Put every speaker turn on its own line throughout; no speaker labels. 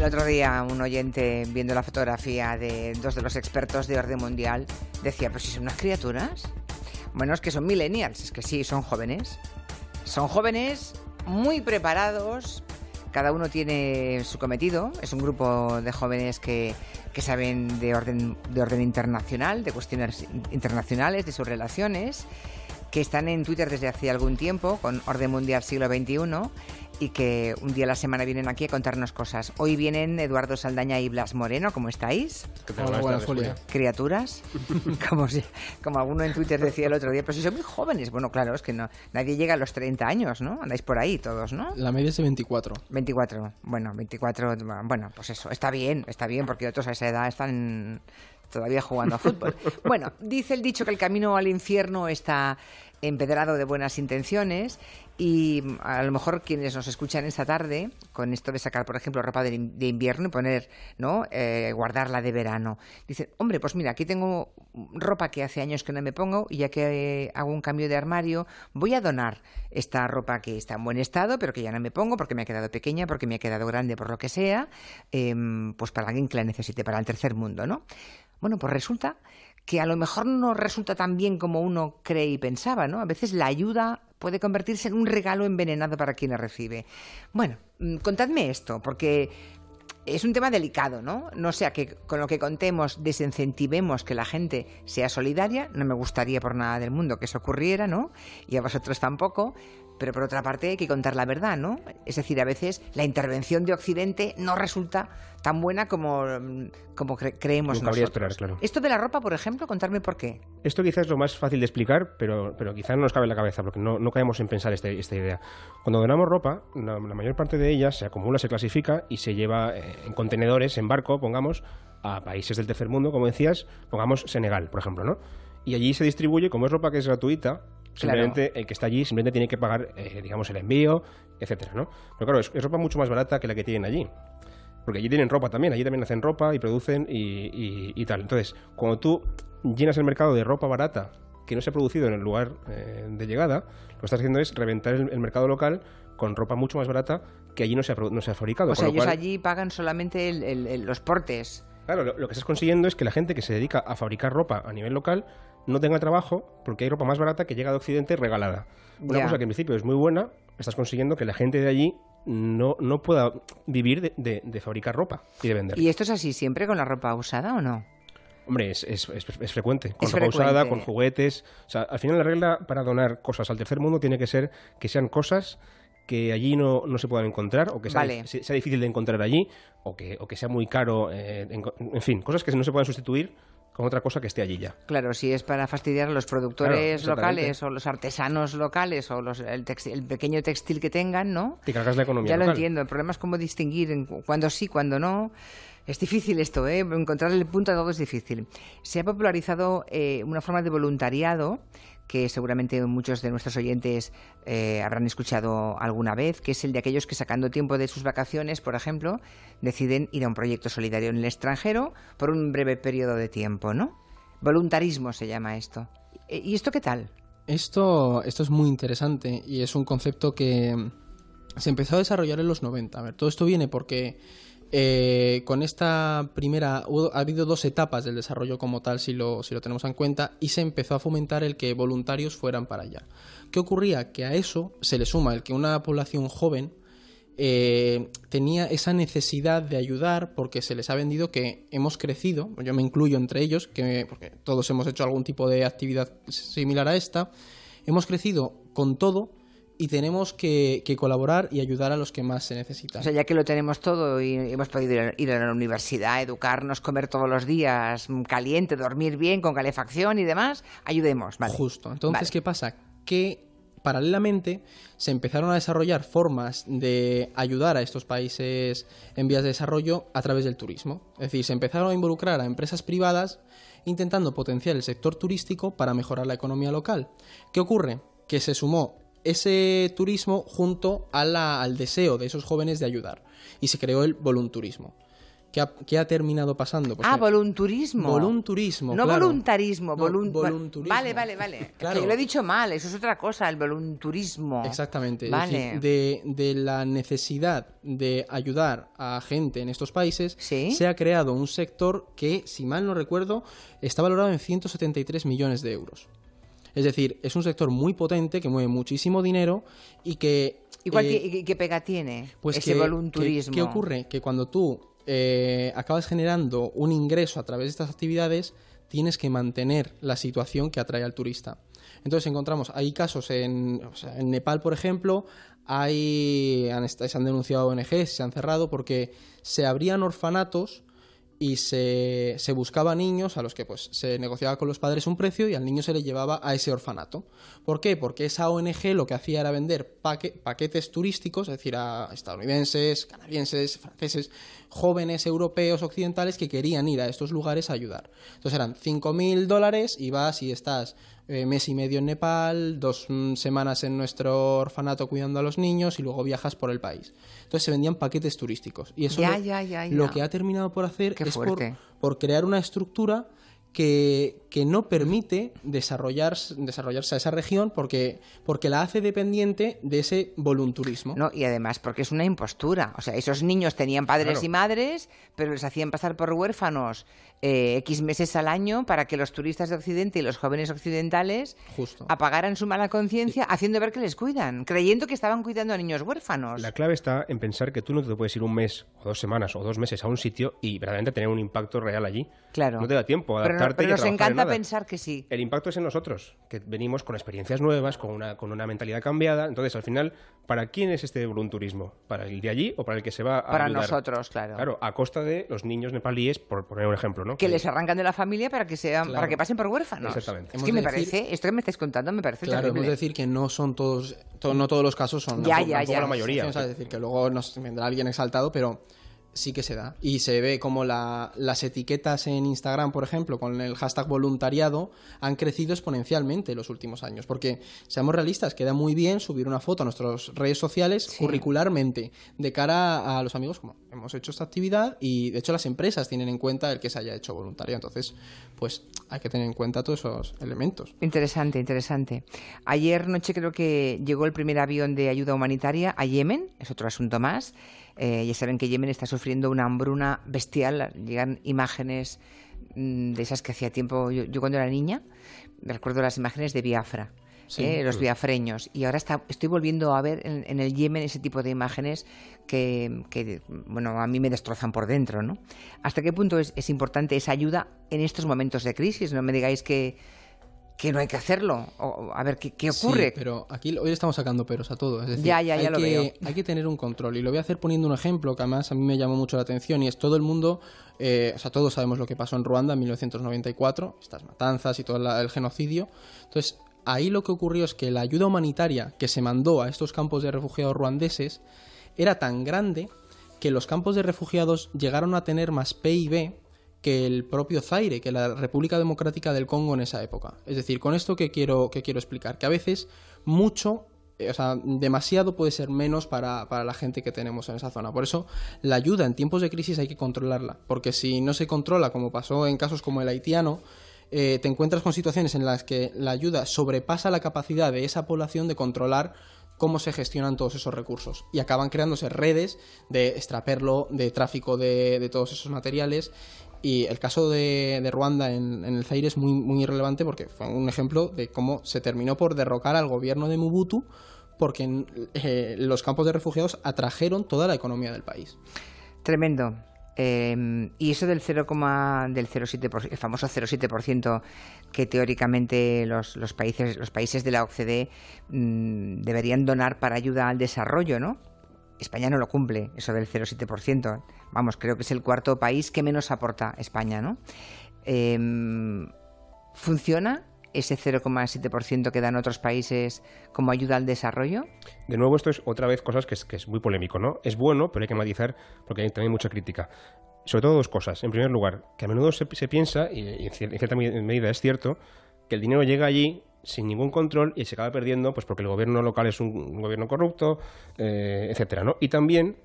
El otro día un oyente viendo la fotografía de dos de los expertos de orden mundial decía, pues si son unas criaturas. Bueno, es que son millennials, es que sí, son jóvenes. Son jóvenes muy preparados, cada uno tiene su cometido, es un grupo de jóvenes que, que saben de orden, de orden internacional, de cuestiones internacionales, de sus relaciones que están en Twitter desde hace algún tiempo con Orden Mundial Siglo XXI y que un día a la semana vienen aquí a contarnos cosas. Hoy vienen Eduardo Saldaña y Blas Moreno, ¿cómo estáis? Criaturas, como, si, como alguno en Twitter decía el otro día, pero si son muy jóvenes. Bueno, claro, es que no, nadie llega a los 30 años, ¿no? Andáis por ahí todos, ¿no?
La media es de 24.
24, bueno, 24, bueno, pues eso, está bien, está bien, porque otros a esa edad están todavía jugando a fútbol. Bueno, dice el dicho que el camino al infierno está empedrado de buenas intenciones y a lo mejor quienes nos escuchan esta tarde con esto de sacar por ejemplo ropa de, invierno y poner no eh, guardarla de verano. Dicen hombre pues mira aquí tengo ropa que hace años que no me pongo y ya que hago un cambio de armario voy a donar esta ropa que está en buen estado pero que ya no me pongo porque me ha quedado pequeña porque me ha quedado grande por lo que sea em, pues para alguien que la necesite para el tercer mundo no bueno, pues resulta que a lo mejor no resulta tan bien como uno cree y pensaba, ¿no? A veces la ayuda puede convertirse en un regalo envenenado para quien la recibe. Bueno, mm, contadme esto, porque es un tema delicado, ¿no? No sea que con lo que contemos desincentivemos que la gente sea solidaria, no me gustaría por nada del mundo que eso ocurriera, ¿no? Y a vosotros tampoco, pero por otra parte hay que contar la verdad, ¿no? Es decir, a veces la intervención de Occidente no resulta tan buena como, como creemos nosotros.
Esperar, claro.
Esto de la ropa, por ejemplo, contarme por qué.
Esto quizás es lo más fácil de explicar, pero, pero quizás no nos cabe en la cabeza, porque no, no caemos en pensar este, esta idea. Cuando donamos ropa, la, mayor parte de ella se acumula, se clasifica y se lleva eh, en contenedores, en barco, pongamos, a países del tercer mundo, como decías, pongamos Senegal, por ejemplo, ¿no? Y allí se distribuye, como es ropa que es gratuita, Simplemente el que está allí simplemente tiene que pagar, eh, digamos, el envío, etcétera, ¿no? Pero claro, es, ropa mucho más barata que la que tienen allí. Porque allí tienen ropa también, allí también hacen ropa y producen y, tal. Entonces, cuando tú llenas el mercado de ropa barata que no se ha producido en el lugar eh, de llegada, lo que estás haciendo es reventar el, mercado local con ropa mucho más barata que allí no se ha, no se ha fabricado.
O sea, ellos allí pagan solamente los portes.
Claro, lo, que estás consiguiendo es que la gente que se dedica a fabricar ropa a nivel local no tenga trabajo porque hay ropa más barata que llega de Occidente regalada. Una cosa que en principio es muy buena, estás consiguiendo que la gente de allí no, no pueda vivir de, fabricar ropa y de vender.
¿Y esto es así siempre con la ropa usada o no?
Hombre, es, es, es, frecuente. Con ropa usada, con juguetes. O sea, al final la regla para donar cosas al tercer mundo tiene que ser que sean cosas que allí no, no se puedan encontrar o que sea, sea, difícil de encontrar allí o que, o que sea muy caro. Eh, en, fin, cosas que no se puedan sustituir con otra cosa que esté allí ya.
Claro, si es para fastidiar a los productores locales o los artesanos locales o los, el, pequeño textil que tengan, ¿no?
Te cargas la economía
Ya lo entiendo. El problema es cómo distinguir en cuándo sí, cuándo no. Es difícil esto, ¿eh? encontrar el punto de todo es difícil. Se ha popularizado eh, una forma de voluntariado que seguramente muchos de nuestros oyentes eh, habrán escuchado alguna vez, que es el de aquellos que sacando tiempo de sus vacaciones, por ejemplo, deciden ir a un proyecto solidario en el extranjero por un breve periodo de tiempo, ¿no? Voluntarismo se llama esto. Eh, ¿Y esto qué tal?
Esto, esto es muy interesante y es un concepto que se empezó a desarrollar en los 90. A ver, todo esto viene porque eh, con esta primera, ha habido dos etapas del desarrollo como tal, si lo, si lo tenemos en cuenta, y se empezó a fomentar el que voluntarios fueran para allá. ¿Qué ocurría? Que a eso se le suma el que una población joven eh, tenía esa necesidad de ayudar porque se les ha vendido que hemos crecido, yo me incluyo entre ellos, que, porque todos hemos hecho algún tipo de actividad similar a esta, hemos crecido con todo y tenemos que, colaborar y ayudar a los que más se necesitan.
O sea, ya que lo tenemos todo y hemos podido ir a la universidad, educarnos, comer todos los días caliente, dormir bien, con calefacción y demás, ayudemos. Vale.
Justo. Entonces, ¿qué pasa? Que paralelamente se empezaron a desarrollar formas de ayudar a estos países en vías de desarrollo a través del turismo. Es decir, se empezaron a involucrar a empresas privadas intentando potenciar el sector turístico para mejorar la economía local. ¿Qué ocurre? Que se sumó ese turismo junto al deseo de esos jóvenes de ayudar y se creó el volunturismo. ¿Qué ha, terminado pasando?
Pues ah, volunturismo.
Volunturismo,
No voluntarismo,
no, volunturismo.
Vale, vale, vale. claro. lo he dicho mal, eso es otra cosa, el volunturismo.
Exactamente. Vale. de, de, la necesidad de ayudar a gente en estos países, se ha creado un sector que, si mal no recuerdo, está valorado en 173 millones de euros. Es decir, es un sector muy potente que mueve muchísimo dinero y que...
¿Y, eh, qué pega tiene pues ese volunturismo?
¿Qué ocurre? Que cuando tú eh, acabas generando un ingreso a través de estas actividades, tienes que mantener la situación que atrae al turista. Entonces encontramos, hay casos en, en Nepal, por ejemplo, hay, han, se han denunciado ONGs, se han cerrado porque se abrían orfanatos y se, buscaba niños a los que pues se negociaba con los padres un precio y al niño se le llevaba a ese orfanato. ¿Por qué? Porque esa ONG lo que hacía era vender paquetes turísticos, es decir, a estadounidenses, canadienses, franceses, jóvenes europeos occidentales que querían ir a estos lugares a ayudar. Entonces eran 5.000 dólares y vas y estás eh, mes y medio en Nepal, dos mm, semanas en nuestro orfanato cuidando a los niños y luego viajas por el país. Entonces se vendían paquetes turísticos. Y eso lo, que ha terminado por hacer es por crear una estructura que, que no permite desarrollar, desarrollarse a esa región porque, porque la hace dependiente de ese volunturismo.
No, y además porque es una impostura. O sea, esos niños tenían padres y madres, pero les hacían pasar por huérfanos eh, X meses al año para que los turistas de Occidente y los jóvenes occidentales apagaran su mala conciencia haciendo ver que les cuidan, creyendo que estaban cuidando a niños huérfanos.
La clave está en pensar que tú no te puedes ir un mes o dos semanas o dos meses a un sitio y verdaderamente tener un impacto real allí.
Claro.
No te da tiempo a adaptarte
pero, nos encanta pensar que sí.
El impacto es en nosotros, que venimos con experiencias nuevas, con una, con una mentalidad cambiada. Entonces, al final, ¿para quién es este volunturismo? ¿Para el de allí o para el que se va a
Para nosotros, claro.
Claro, a costa de los niños nepalíes, por poner un ejemplo, ¿no?
Que, les arrancan de la familia para que sean, para que pasen por huérfanos.
Exactamente.
Es que me parece, esto que me estáis contando me parece
Claro,
terrible.
es decir que no son todos, no todos los casos son,
ya, ya, ya.
la mayoría.
Es decir, que luego nos vendrá alguien exaltado, pero sí que se da. Y se ve como las etiquetas en Instagram, por ejemplo, con el hashtag voluntariado, han crecido exponencialmente en los últimos años. Porque, seamos realistas, queda muy bien subir una foto a nuestras redes sociales curricularmente, de cara a los amigos, como hemos hecho esta actividad, y de hecho las empresas tienen en cuenta el que se haya hecho voluntario. Entonces, pues hay que tener en cuenta todos esos elementos.
Interesante, interesante. Ayer noche creo que llegó el primer avión de ayuda humanitaria a Yemen, es otro asunto más. Eh, ya saben que Yemen está sufriendo una hambruna bestial. Llegan imágenes mm, de esas que hacía tiempo, yo, cuando era niña, recuerdo las imágenes de Biafra. Eh, los biafreños. Y ahora está, estoy volviendo a ver en, el Yemen ese tipo de imágenes que, bueno, a mí me destrozan por dentro, ¿no? ¿Hasta qué punto es, es importante esa ayuda en estos momentos de crisis? No me digáis que que no hay que hacerlo. O, a ver, ¿qué, ocurre?
Sí, pero aquí hoy estamos sacando peros a todo. Es decir,
ya, ya,
hay,
lo
que,
veo.
hay que tener un control. Y lo voy a hacer poniendo un ejemplo que además a mí me llamó mucho la atención y es todo el mundo, eh, o sea, todos sabemos lo que pasó en Ruanda en 1994, estas matanzas y todo el genocidio. Entonces, ahí lo que ocurrió es que la ayuda humanitaria que se mandó a estos campos de refugiados ruandeses era tan grande que los campos de refugiados llegaron a tener más PIB que el propio Zaire, que la República Democrática del Congo en esa época. Es decir, con esto que quiero, que quiero explicar, que a veces mucho, eh, o sea, demasiado puede ser menos para, para, la gente que tenemos en esa zona. Por eso, la ayuda en tiempos de crisis hay que controlarla, porque si no se controla, como pasó en casos como el haitiano, eh, te encuentras con situaciones en las que la ayuda sobrepasa la capacidad de esa población de controlar cómo se gestionan todos esos recursos. Y acaban creándose redes de extraperlo, de tráfico de, de todos esos materiales y el caso de, Ruanda en, el Zaire es muy, irrelevante porque fue un ejemplo de cómo se terminó por derrocar al gobierno de Mobutu porque eh, los campos de refugiados atrajeron toda la economía del país.
Tremendo. Em, y eso del 0, del 0,7%, el famoso 0,7% que teóricamente los, los, países, los países de la OCDE mm, deberían donar para ayuda al desarrollo, ¿no? España no lo cumple, eso del 0,7%. Vamos, creo que es el cuarto país que menos aporta España, ¿no? Em, ¿Funciona ese 0,7% que dan otros países como ayuda al desarrollo?
De nuevo, esto es otra vez cosas que es, que es muy polémico, ¿no? Es bueno, pero hay que matizar porque hay también mucha crítica. Sobre todo dos cosas. En primer lugar, que a menudo se, piensa, y en cierta medida es cierto, que el dinero llega allí sin ningún control y se acaba perdiendo pues porque el gobierno local es un, gobierno corrupto, eh, etcétera, ¿no? Y también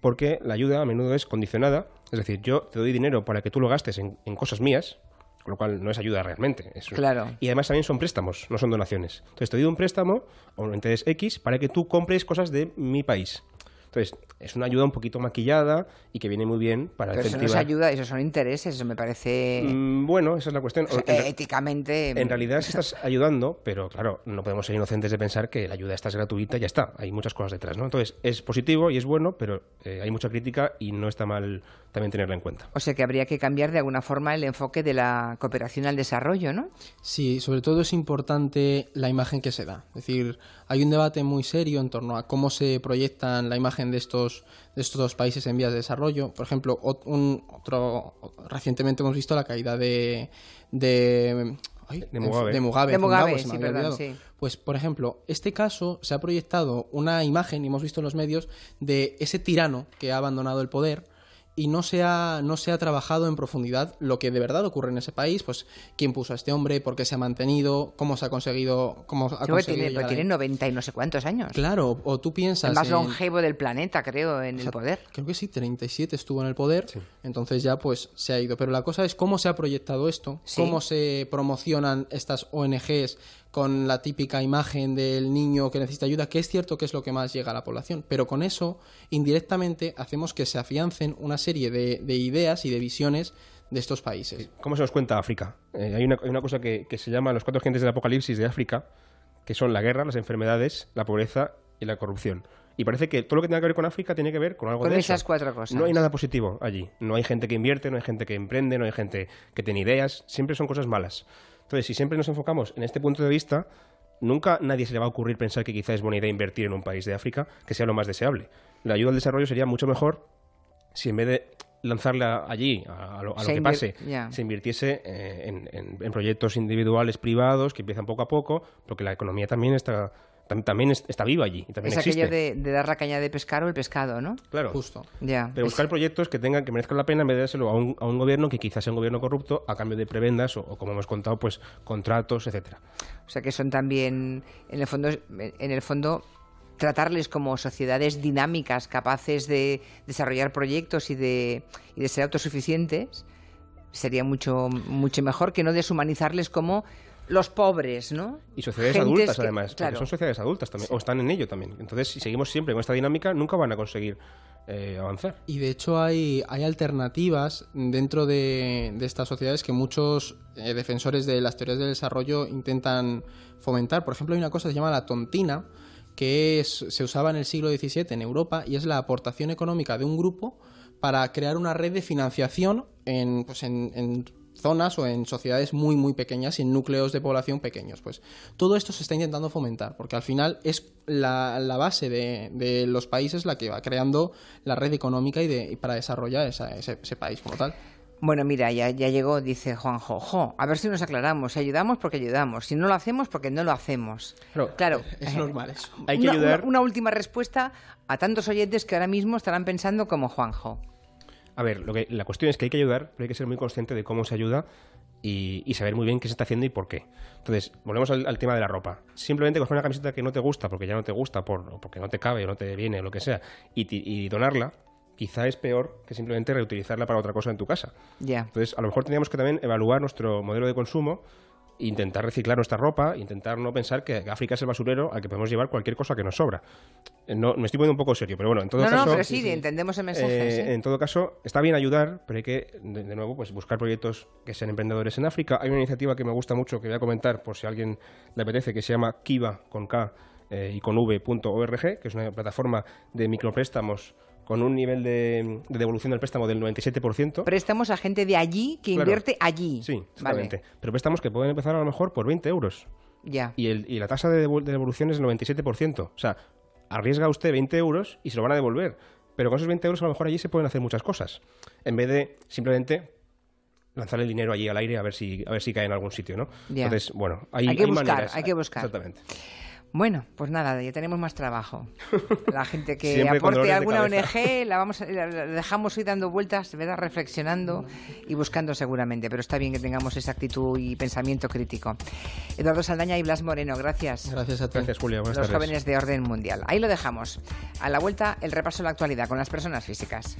porque la ayuda a menudo es condicionada, es decir, yo te doy dinero para que tú lo gastes en, en cosas mías, con lo cual no es ayuda realmente. Es,
Claro.
Y además también son préstamos, no son donaciones. Entonces te doy un préstamo a un interés X para que tú compres cosas de mi país. Entonces, es una ayuda un poquito maquillada y que viene muy bien para
Pero eso no es
incentivar.
ayuda, eso son intereses, eso me parece
Mm, bueno, esa es la cuestión.
o sea,
En
éticamente...
en realidad sí estás ayudando, pero claro, no podemos ser inocentes de pensar que la ayuda esta es gratuita y ya está. Hay muchas cosas detrás, ¿no? Entonces, es positivo y es bueno, pero eh, hay mucha crítica y no está mal también tenerla en cuenta.
O sea que habría que cambiar de alguna forma el enfoque de la cooperación al desarrollo, ¿no?
Sí, sobre todo es importante la imagen que se da. Es decir, hay un debate muy serio en torno a cómo se proyectan la imagen de estos, de estos dos países en vías de desarrollo. Por ejemplo, un, otro, recientemente hemos visto la caída de... de ay,
De Mugabe.
De Mugabe,
De
hace un
Mugabe,
lado, se me
sí,
había
perdón,
olvidado.
sí.
Pues, por ejemplo, este caso se ha proyectado una imagen, y hemos visto en los medios, de ese tirano que ha abandonado el poder y no se ha, no se ha trabajado en profundidad lo que de verdad ocurre en ese país, pues quién puso a este hombre, por qué se ha mantenido, cómo se ha conseguido, cómo ha
Creo que
conseguido
tiene, pues tiene
ahí.
90 y no sé cuántos años.
Claro, o tú piensas
el más
en-
longevo del planeta, creo, en el poder.
Creo que sí, 37 estuvo en el poder, entonces ya pues se ha ido. Pero la cosa es cómo se ha proyectado esto,
Sí.
cómo se promocionan estas ONGs con la típica imagen del niño que necesita ayuda, que es cierto que es lo que más llega a la población, pero con eso indirectamente hacemos que se afiancen una serie de, de ideas y de visiones de estos países.
¿Cómo se nos cuenta África? Eh, hay, una, hay una cosa que, que se llama los cuatro gentes del apocalipsis de África, que son la guerra, las enfermedades, la pobreza y la corrupción. Y parece que todo lo que tenga que ver con África tiene que ver con algo
Con
de
esas
eso.
cuatro cosas.
No hay nada positivo allí. No hay gente que invierte, no hay gente que emprende, no hay gente que tiene ideas. Siempre son cosas malas. Entonces, si siempre nos enfocamos en este punto de vista, nunca nadie se le va a ocurrir pensar que quizá es buena idea invertir en un país de África que sea lo más deseable. La ayuda al desarrollo sería mucho mejor si en vez de lanzarla allí a, a lo, a lo que pase, se invirtiese eh, en, en- en proyectos individuales, privados, que empiezan poco a poco, porque la economía también está, tam- también es- está viva allí y también
Es
existe.
aquello de, de dar la caña de pescar o el pescado, ¿no?
Claro.
Justo.
Ya.
Pero
Es-
buscar proyectos que tengan que merezcan la pena en vez de dárselo a un, a un gobierno que quizás sea un gobierno corrupto a cambio de prebendas o, o, como hemos contado, pues contratos, etcétera.
O sea que son también, en el fondo, en el fondo tratarles como sociedades dinámicas, capaces de desarrollar proyectos y de, y de ser autosuficientes, sería mucho, mucho mejor que no deshumanizarles como los pobres, ¿no?
Y sociedades
Gentes
adultas,
que-
además, porque son sociedades adultas también, o están en ello también. Entonces, si seguimos siempre con esta dinámica, nunca van a conseguir eh, avanzar.
Y de hecho hay, hay alternativas dentro de, de estas sociedades que muchos eh, defensores de las teorías del desarrollo intentan fomentar. Por ejemplo, hay una cosa que se llama la tontina, que es- se usaba en el siglo XVII en Europa y es la aportación económica de un grupo para crear una red de financiación en, pues en, en zonas o en sociedades muy muy pequeñas y en núcleos de población pequeños. Pues todo esto se está intentando fomentar, porque al final es la, base de, los países la que va creando la red económica y, de, y para desarrollar esa- ese, ese país como tal.
Bueno, mira, ya, ya llegó, dice Juanjo. Jo, a ver si nos aclaramos. Si ayudamos, porque ayudamos. Si no lo hacemos, porque no lo hacemos.
Claro,
claro.
Es normal eso.
Hay que
una,
ayudar.
una- una última respuesta a tantos oyentes que ahora mismo estarán pensando como Juanjo.
A ver, lo que, la cuestión es que hay que ayudar, pero hay que ser muy consciente de cómo se ayuda y, y saber muy bien qué se está haciendo y por qué. Entonces, volvemos al, al tema de la ropa. Simplemente coger una camiseta que no te gusta, porque ya no te gusta, por, porque no te cabe o no te viene o lo que sea, y, y donarla, quizá es peor que simplemente reutilizarla para otra cosa en tu casa.
Ya.
Entonces, a lo mejor tendríamos que también evaluar nuestro modelo de consumo, intentar reciclar nuestra ropa, intentar no pensar que África es el basurero al que podemos llevar cualquier cosa que nos sobra. Eh, No, me estoy poniendo un poco serio, pero bueno, en todo
No,
caso...
no, pero sí, entendemos el mensaje.
Eh,
sí.
En todo caso, está bien ayudar, pero hay que, de, de nuevo, pues buscar proyectos que sean emprendedores en África. Hay una iniciativa que me gusta mucho, que voy a comentar por si a alguien le apetece, que se llama Kiva con K eh, y con V.org, que es una plataforma de micropréstamos con un nivel de, de devolución del préstamo del 97%.
Préstamos a gente de allí que
Claro.
invierte allí.
Sí,
Vale,
exactamente. Pero préstamos que pueden empezar a lo mejor por 20 euros.
ya.
Y, el- y la tasa de, devol- de devolución es el 97%. O sea, arriesga usted 20 euros y se lo van a devolver. Pero con esos 20 euros a lo mejor allí se pueden hacer muchas cosas. En vez de simplemente lanzar el dinero allí al aire a ver si, a ver si cae en algún sitio, ¿no?
Ya.
Entonces, bueno, hay,
Hay que buscar,
maneras.
hay que buscar.
Exactamente.
Bueno, pues nada, ya tenemos más trabajo. La gente que
Siempre
aporte alguna. ONG, la vamos a- la dejamos ir dando vueltas, ¿verdad? reflexionando y buscando seguramente, pero está bien que tengamos esa actitud y pensamiento crítico. Eduardo Saldaña y Blas Moreno, gracias.
Gracias a ti.
Gracias, Julia. Buenas
Los
tardes.
jóvenes de orden mundial. Ahí lo dejamos. A la vuelta, el repaso de la actualidad con las personas físicas.